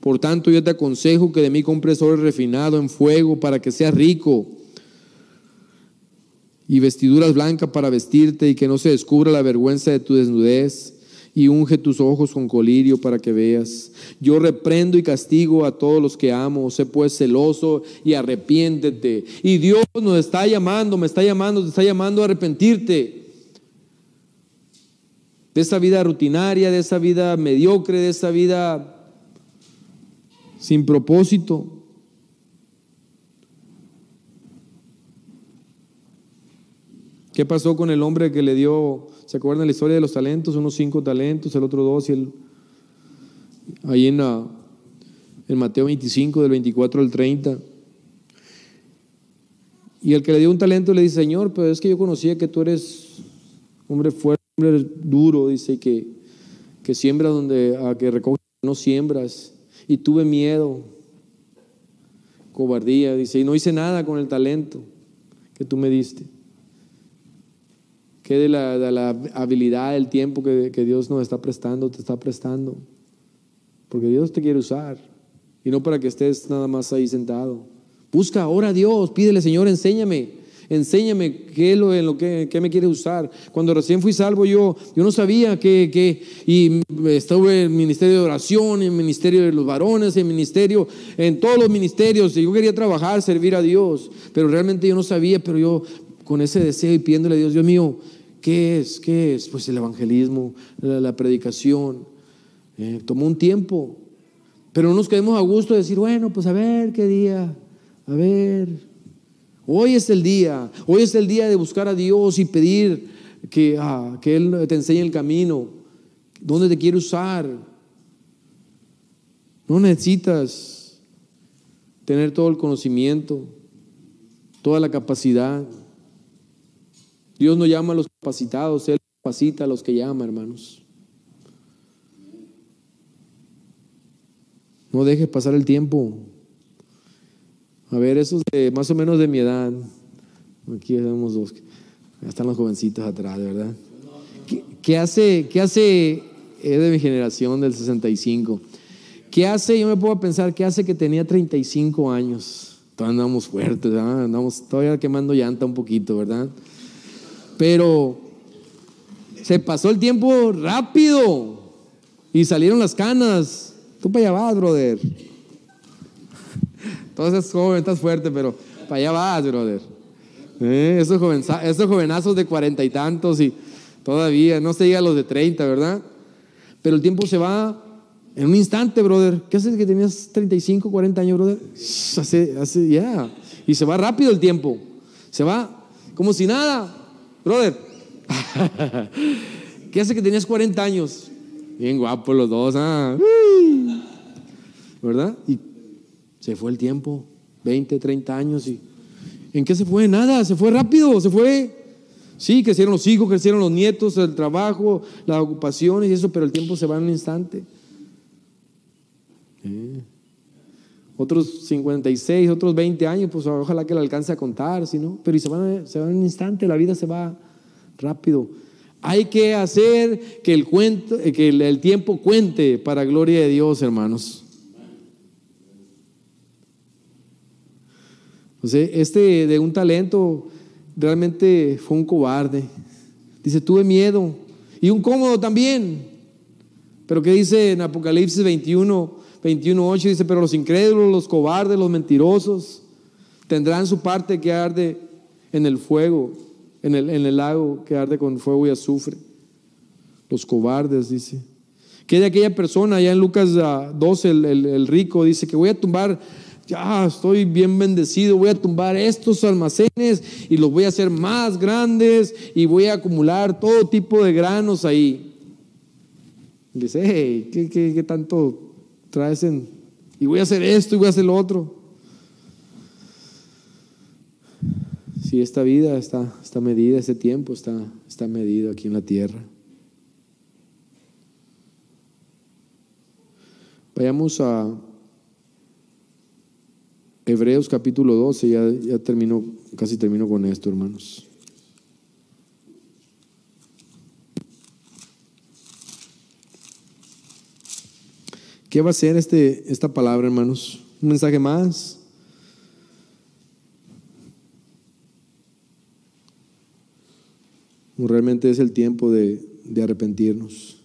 Por tanto, yo te aconsejo que de mí compres oro refinado en fuego para que seas rico y vestiduras blancas para vestirte y que no se descubra la vergüenza de tu desnudez y unge tus ojos con colirio para que veas. Yo reprendo y castigo a todos los que amo. Sé pues celoso y arrepiéntete. Y Dios nos está llamando, me está llamando, te está llamando a arrepentirte de esa vida rutinaria, de esa vida mediocre, de esa vida sin propósito. ¿Qué pasó con el hombre que le dio ¿Se acuerdan la historia de los talentos? Unos cinco talentos, el otro dos y el... Ahí en, Mateo 25, del 24 al 30. Y el que le dio un talento le dice, Señor, pero es que yo conocía que tú eres hombre fuerte, hombre duro, dice que, que siembras donde a que recoges no siembras. Y tuve miedo, cobardía, dice, y no hice nada con el talento que tú me diste que de la, de la habilidad, el tiempo que, que, Dios nos está prestando, te está prestando. Porque Dios te quiere usar. Y no para que estés nada más ahí sentado. Busca, ora a Dios, pídele, Señor, enséñame. Enséñame qué es lo, en lo que, me quiere usar. Cuando recién fui salvo yo, yo no sabía que, que, y estuve en el ministerio de oración, en el ministerio de los varones, en el ministerio, en todos los ministerios. Y yo quería trabajar, servir a Dios, pero realmente yo no sabía, pero yo con ese deseo y pidiéndole a Dios, Dios mío, ¿Qué es? ¿Qué es? Pues el evangelismo, la, predicación. Eh, tomó un tiempo. Pero no nos quedemos a gusto de decir, bueno, pues a ver qué día, a ver. Hoy es el día, hoy es el día de buscar a Dios y pedir que, ah, que Él te enseñe el camino, dónde te quiere usar. No necesitas tener todo el conocimiento, toda la capacidad. Dios no llama a los capacitados, Él capacita a los que llama, hermanos. No dejes pasar el tiempo. A ver, esos de más o menos de mi edad. Aquí tenemos dos. Ya están los jovencitos atrás, ¿verdad? ¿Qué, hace, qué hace, es de mi generación del 65? ¿Qué hace, yo me puedo pensar, qué hace que tenía 35 años? Todavía andamos fuertes, andamos todavía quemando llanta un poquito, ¿verdad? Pero se pasó el tiempo rápido y salieron las canas. Tú para allá vas, brother. Entonces, joven, estás fuerte, pero Para allá vas, brother. Eh, esos, jovenazos de cuarenta y tantos y todavía, no se llega los de treinta, ¿verdad? Pero el tiempo se va en un instante, brother. ¿Qué haces que tenías 35, 40 años, brother? Hace, ya. Y se va rápido el tiempo. Se va como si nada, brother. ¿Qué hace que tenías 40 años? Bien guapos los dos, ¿ah? ¿verdad? Y se fue el tiempo, 20, 30 años y ¿en qué se fue? Nada, se fue rápido, se fue. Sí, crecieron los hijos, crecieron los nietos, el trabajo, las ocupaciones y eso, pero el tiempo se va en un instante. Eh. Otros 56, otros 20 años, pues ojalá que le alcance a contar, si no, pero y se va, se va en un instante, la vida se va rápido. Hay que hacer que el, cuento, que el tiempo cuente para gloria de Dios, hermanos. este de un talento realmente fue un cobarde. Dice, tuve miedo. Y un cómodo también. Pero ¿qué dice en Apocalipsis 21, 21, 8? Dice, pero los incrédulos, los cobardes, los mentirosos, tendrán su parte que arde en el fuego, en el, en el lago que arde con fuego y azufre. Los cobardes, dice. Que de aquella persona, allá en Lucas 12, el, el rico, dice que voy a tumbar ya estoy bien bendecido, voy a tumbar estos almacenes y los voy a hacer más grandes y voy a acumular todo tipo de granos ahí. dice, hey, ¿qué, tanto traes en? Y voy a hacer esto y voy a hacer lo otro. Si esta vida está, está medida, ese tiempo está, está medido aquí en la tierra. Vayamos a Hebreos capítulo 12, ya, ya terminó, casi termino con esto, hermanos. ¿Qué va a ser este, esta palabra, hermanos? ¿Un mensaje más? Realmente es el tiempo de, arrepentirnos.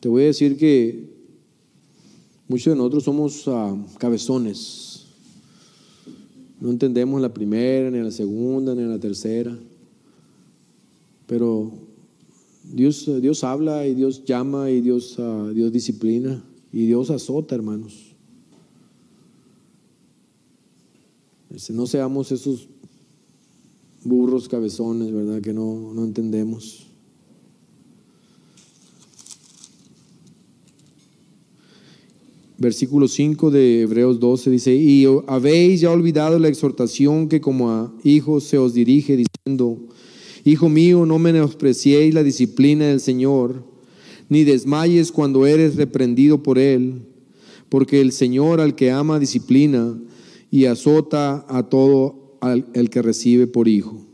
Te voy a decir que Muchos de nosotros somos ah, cabezones. No entendemos la primera, ni la segunda, ni la tercera. Pero Dios, Dios habla y Dios llama y Dios, ah, Dios disciplina y Dios azota, hermanos. Este, no seamos esos burros cabezones, ¿verdad? Que no, no entendemos. Versículo 5 de Hebreos 12 dice, y habéis ya olvidado la exhortación que como a hijos se os dirige diciendo, Hijo mío, no menospreciéis la disciplina del Señor, ni desmayes cuando eres reprendido por Él, porque el Señor al que ama disciplina y azota a todo el que recibe por hijo.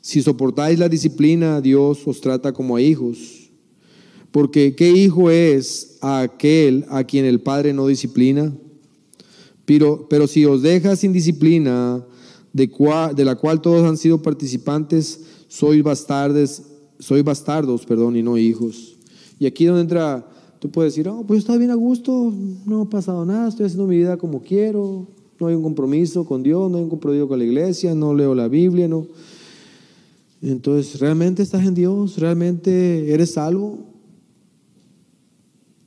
Si soportáis la disciplina, Dios os trata como a hijos. Porque ¿qué hijo es aquel a quien el Padre no disciplina? Pero, pero si os deja sin disciplina, de, de la cual todos han sido participantes, sois bastardes, sois bastardos, perdón, y no hijos. Y aquí donde entra, tú puedes decir, oh, pues estoy bien a gusto, no ha pasado nada, estoy haciendo mi vida como quiero, no hay un compromiso con Dios, no hay un compromiso con la iglesia, no leo la Biblia, no. Entonces, ¿realmente estás en Dios? ¿Realmente eres salvo?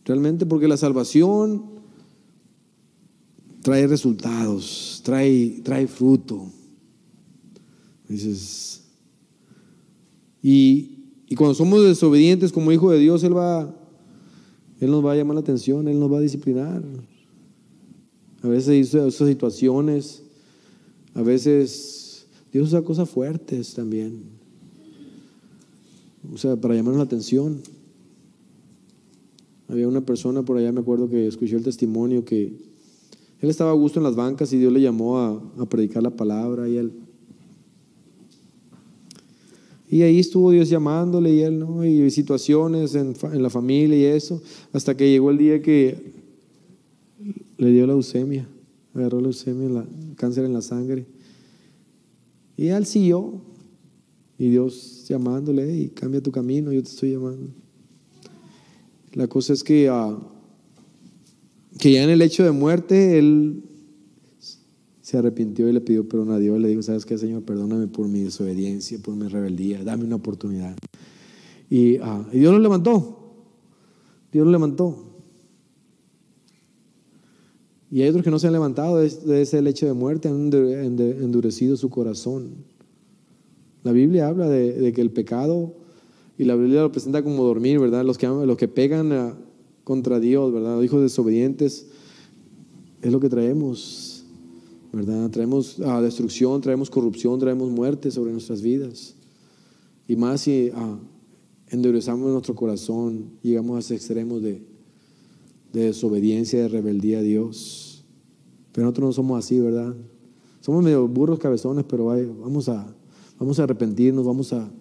Realmente porque la salvación trae resultados, trae, trae fruto. Dices, y, cuando somos desobedientes como hijo de Dios, Él va, Él nos va a llamar la atención, Él nos va a disciplinar. A veces esas situaciones, a veces Dios usa cosas fuertes también. O sea, para llamar la atención. Había una persona por allá, me acuerdo que escuchó el testimonio que él estaba a gusto en las bancas y Dios le llamó a, predicar la palabra y él. Y ahí estuvo Dios llamándole y él, ¿no? Y situaciones en, la familia y eso, hasta que llegó el día que le dio leucemia, agarró leucemia, la, cáncer en la sangre. Y él siguió, y Dios llamándole, y cambia tu camino, yo te estoy llamando. La cosa es que, ah, que ya en el hecho de muerte, él se arrepintió y le pidió perdón a Dios. Le dijo, ¿sabes qué, Señor? Perdóname por mi desobediencia, por mi rebeldía. Dame una oportunidad. Y, ah, Dios lo levantó. Dios lo levantó. Y hay otros que no se han levantado de ese lecho de muerte, han endurecido su corazón. La Biblia habla de, que el pecado, y la Biblia lo presenta como dormir, ¿verdad? Los que, los que pegan contra Dios, ¿verdad? Hijos desobedientes, es lo que traemos ¿verdad? Traemos ah, destrucción, traemos corrupción, traemos muerte sobre nuestras vidas. Y más si ah, nuestro corazón, llegamos a esos extremos de, desobediencia, de rebeldía a Dios. Pero nosotros no somos así, ¿verdad? Somos medio burros cabezones, pero vamos, a, vamos a arrepentirnos, vamos a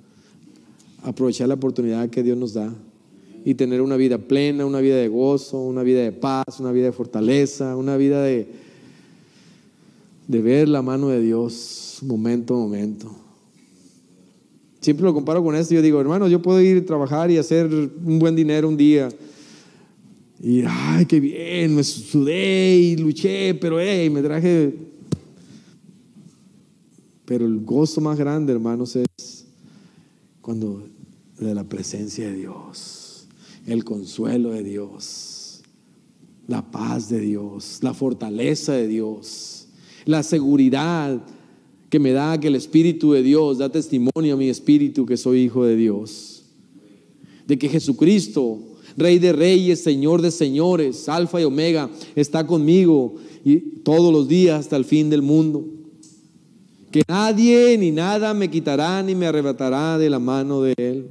aprovechar la oportunidad que Dios nos da y tener una vida plena, una vida de gozo, una vida de paz, una vida de fortaleza, una vida de, de ver la mano de Dios momento a momento. Siempre lo comparo con esto. Yo digo, hermano, yo puedo ir a trabajar y hacer un buen dinero un día. Y, ay, qué bien, me sudé y luché, pero, hey, me traje. Pero el gozo más grande, hermanos, es cuando de la presencia de Dios, el consuelo de Dios, la paz de Dios, la fortaleza de Dios la seguridad que me da que el Espíritu de Dios da testimonio a mi espíritu que soy hijo de Dios. De que Jesucristo, Rey de Reyes, Señor de Señores, Alfa y Omega, está conmigo y todos los días hasta el fin del mundo. Que nadie ni nada me quitará ni me arrebatará de la mano de Él.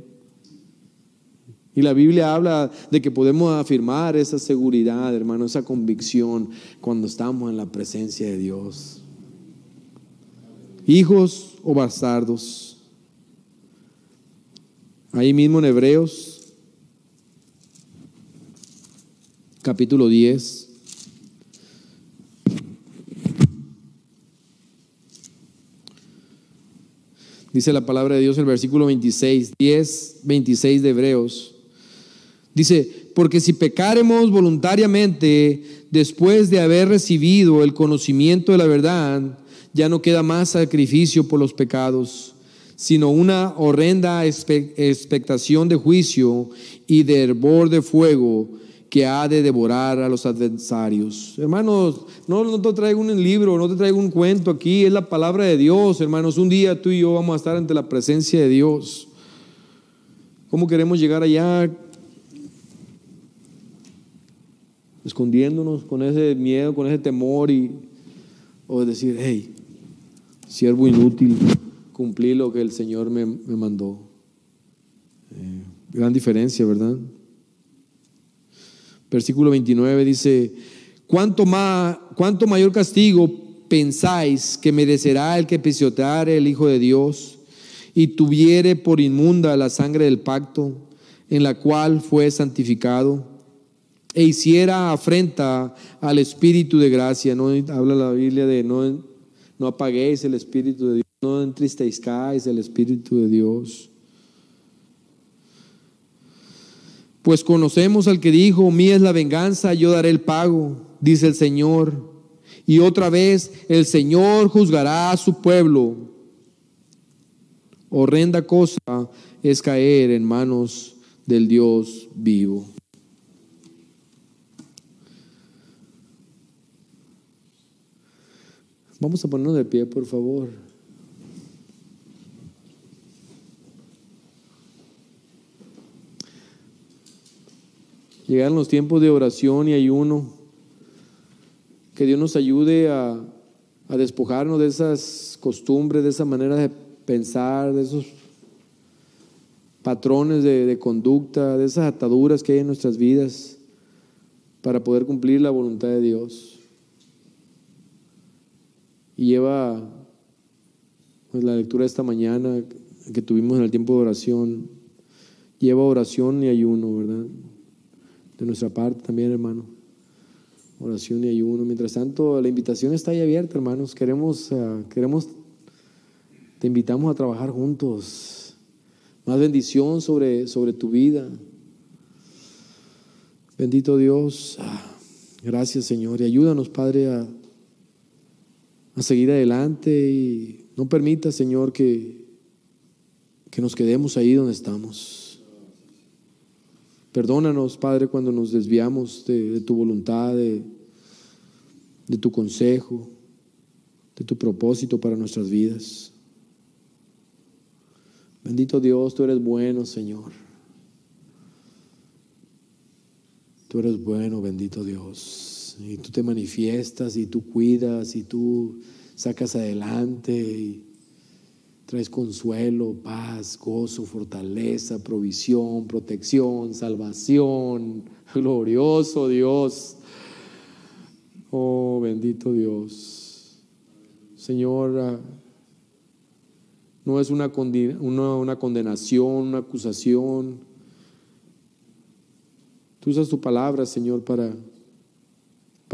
Y la Biblia habla de que podemos afirmar esa seguridad, hermano, esa convicción cuando estamos en la presencia de Dios. Hijos o bastardos. Ahí mismo en Hebreos, capítulo 10. Dice la palabra de Dios en el versículo 26, 10, 26 de Hebreos. Dice, porque si pecaremos voluntariamente después de haber recibido el conocimiento de la verdad, ya no queda más sacrificio por los pecados, sino una horrenda expectación de juicio y de hervor de fuego que ha de devorar a los adversarios. Hermanos, no, no te traigo un libro, no te traigo un cuento aquí, es la palabra de Dios, hermanos. Un día tú y yo vamos a estar ante la presencia de Dios. ¿Cómo queremos llegar allá? Escondiéndonos con ese miedo, con ese temor y o decir, hey, siervo inútil, cumplí lo que el Señor me, mandó. Eh, gran diferencia, ¿verdad? Versículo 29 dice, ¿cuánto, más, ¿cuánto mayor castigo pensáis que merecerá el que pisoteare el Hijo de Dios y tuviere por inmunda la sangre del pacto en la cual fue santificado? E hiciera afrenta al Espíritu de gracia. No habla la Biblia de no, no apaguéis el Espíritu de Dios, no entristezcáis el Espíritu de Dios. Pues conocemos al que dijo, mía es la venganza, yo daré el pago, dice el Señor. Y otra vez el Señor juzgará a su pueblo. Horrenda cosa es caer en manos del Dios vivo. Vamos a ponernos de pie, por favor. Llegan los tiempos de oración y ayuno. Que Dios nos ayude a, despojarnos de esas costumbres, de esa manera de pensar, de esos patrones de, de, conducta, de esas ataduras que hay en nuestras vidas para poder cumplir la voluntad de Dios y lleva pues, la lectura de esta mañana que tuvimos en el tiempo de oración, lleva oración y ayuno, ¿verdad? De nuestra parte también, hermano. Oración y ayuno. Mientras tanto, la invitación está ahí abierta, hermanos. Queremos, ah, queremos, te invitamos a trabajar juntos. Más bendición sobre, sobre tu vida. Bendito Dios. Ah, gracias, Señor. Y ayúdanos, Padre, a a seguir adelante y no permita, Señor, que, que nos quedemos ahí donde estamos. Perdónanos, Padre, cuando nos desviamos de, tu voluntad, de, de tu consejo, de tu propósito para nuestras vidas. Bendito Dios, tú eres bueno, Señor. Tú eres bueno, bendito Dios. Y tú te manifiestas y tú cuidas y tú sacas adelante y traes consuelo, paz, gozo, fortaleza, provisión, protección, salvación. Glorioso Dios. Oh, bendito Dios. Señor, ah, no es una, una, condenación, una acusación. Tú usas tu palabra, Señor, para,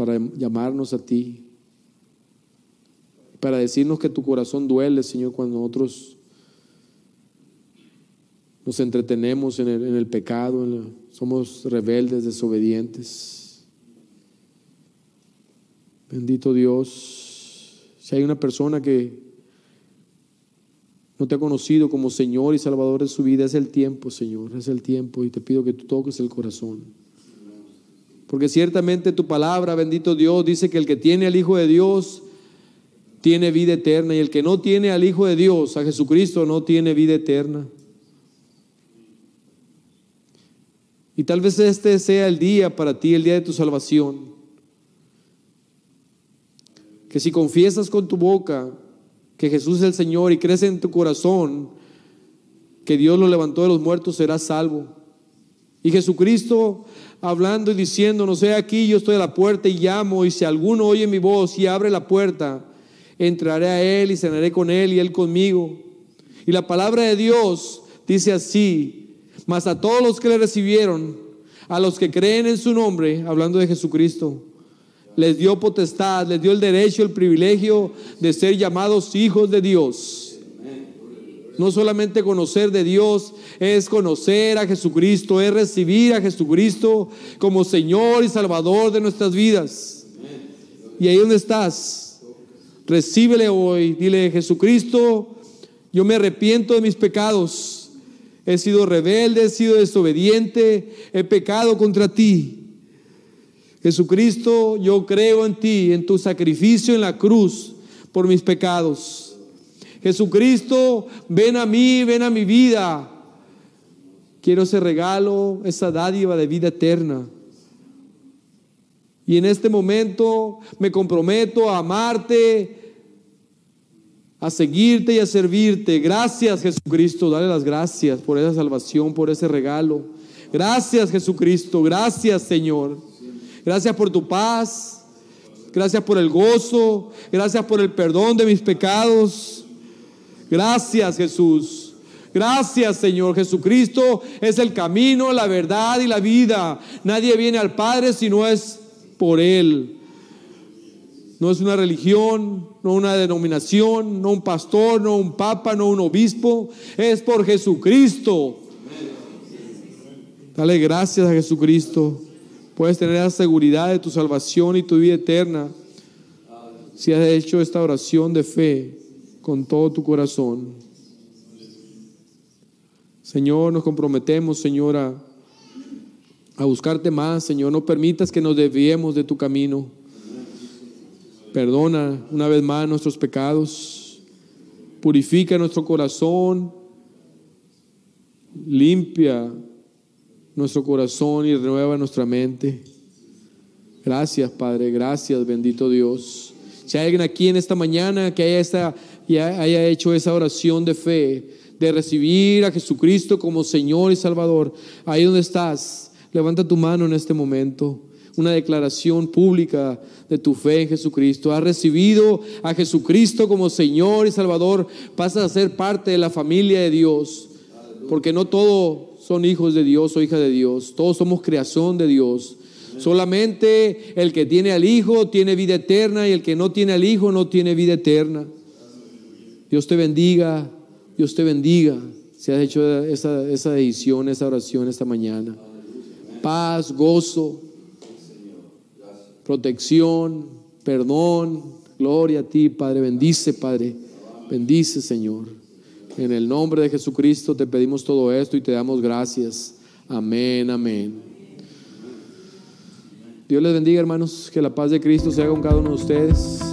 para llamarnos a ti, para decirnos que tu corazón duele, Señor, cuando nosotros nos entretenemos en el, pecado, somos rebeldes, desobedientes. Bendito Dios, si hay una persona que no te ha conocido como Señor y Salvador de su vida, es el tiempo, Señor, es el tiempo y te pido que tú toques el corazón. Porque ciertamente tu palabra, bendito Dios, dice que el que tiene al Hijo de Dios tiene vida eterna y el que no tiene al Hijo de Dios, a Jesucristo, no tiene vida eterna. Y tal vez este sea el día para ti, el día de tu salvación. Que si confiesas con tu boca que Jesús es el Señor y crees en tu corazón que Dios lo levantó de los muertos, serás salvo. Y Jesucristo hablando y diciendo, no sé, aquí yo estoy a la puerta y llamo, y si alguno oye mi voz y abre la puerta, entraré a él y cenaré con él y él conmigo. Y la palabra de Dios dice así, mas a todos los que le recibieron, a los que creen en su nombre, hablando de Jesucristo, les dio potestad, les dio el derecho, el privilegio de ser llamados hijos de Dios. No solamente conocer de Dios, es conocer a Jesucristo, es recibir a Jesucristo como Señor y Salvador de nuestras vidas. Y ahí donde estás, recíbele hoy, dile Jesucristo, yo me arrepiento de mis pecados. He sido rebelde, he sido desobediente, he pecado contra ti. Jesucristo, yo creo en ti, en tu sacrificio en la cruz por mis pecados. Jesucristo, ven a mí, ven a mi vida. Quiero ese regalo, esa dádiva de vida eterna. Y en este momento me comprometo a amarte, a seguirte y a servirte. Gracias Jesucristo, dale las gracias por esa salvación, por ese regalo. Gracias Jesucristo, gracias Señor. Gracias por tu paz. Gracias por el gozo. Gracias por el perdón de mis pecados. Gracias Jesús. Gracias Señor Jesucristo. Es el camino, la verdad y la vida. Nadie viene al Padre si no es por Él. No es una religión, no una denominación, no un pastor, no un papa, no un obispo. Es por Jesucristo. Dale gracias a Jesucristo. Puedes tener la seguridad de tu salvación y tu vida eterna si has hecho esta oración de fe con todo tu corazón. Señor, nos comprometemos, Señor, a, buscarte más, Señor. No permitas que nos desviemos de tu camino. Perdona una vez más nuestros pecados. Purifica nuestro corazón. Limpia nuestro corazón y renueva nuestra mente. Gracias, Padre, gracias, bendito Dios. Si alguien aquí en esta mañana que haya, haya hecho esa oración de fe, de recibir a Jesucristo como Señor y Salvador, ahí donde estás, levanta tu mano en este momento una declaración pública de tu fe en Jesucristo. Has recibido a Jesucristo como Señor y Salvador, pasas a ser parte de la familia de Dios, porque no todo son hijos de Dios o hijas de Dios. Todos somos creación de Dios. Solamente el que tiene al Hijo tiene vida eterna y el que no tiene al Hijo no tiene vida eterna. Dios te bendiga, Dios te bendiga si has hecho esa, esa decisión, esa oración esta mañana. Paz, gozo, protección, perdón, Gloria a ti, Padre. Bendice, Padre. Bendice, Señor. En el nombre de Jesucristo te pedimos todo esto y te damos gracias. Amén, amén. Dios les bendiga, hermanos. Que la paz de Cristo sea con cada uno de ustedes.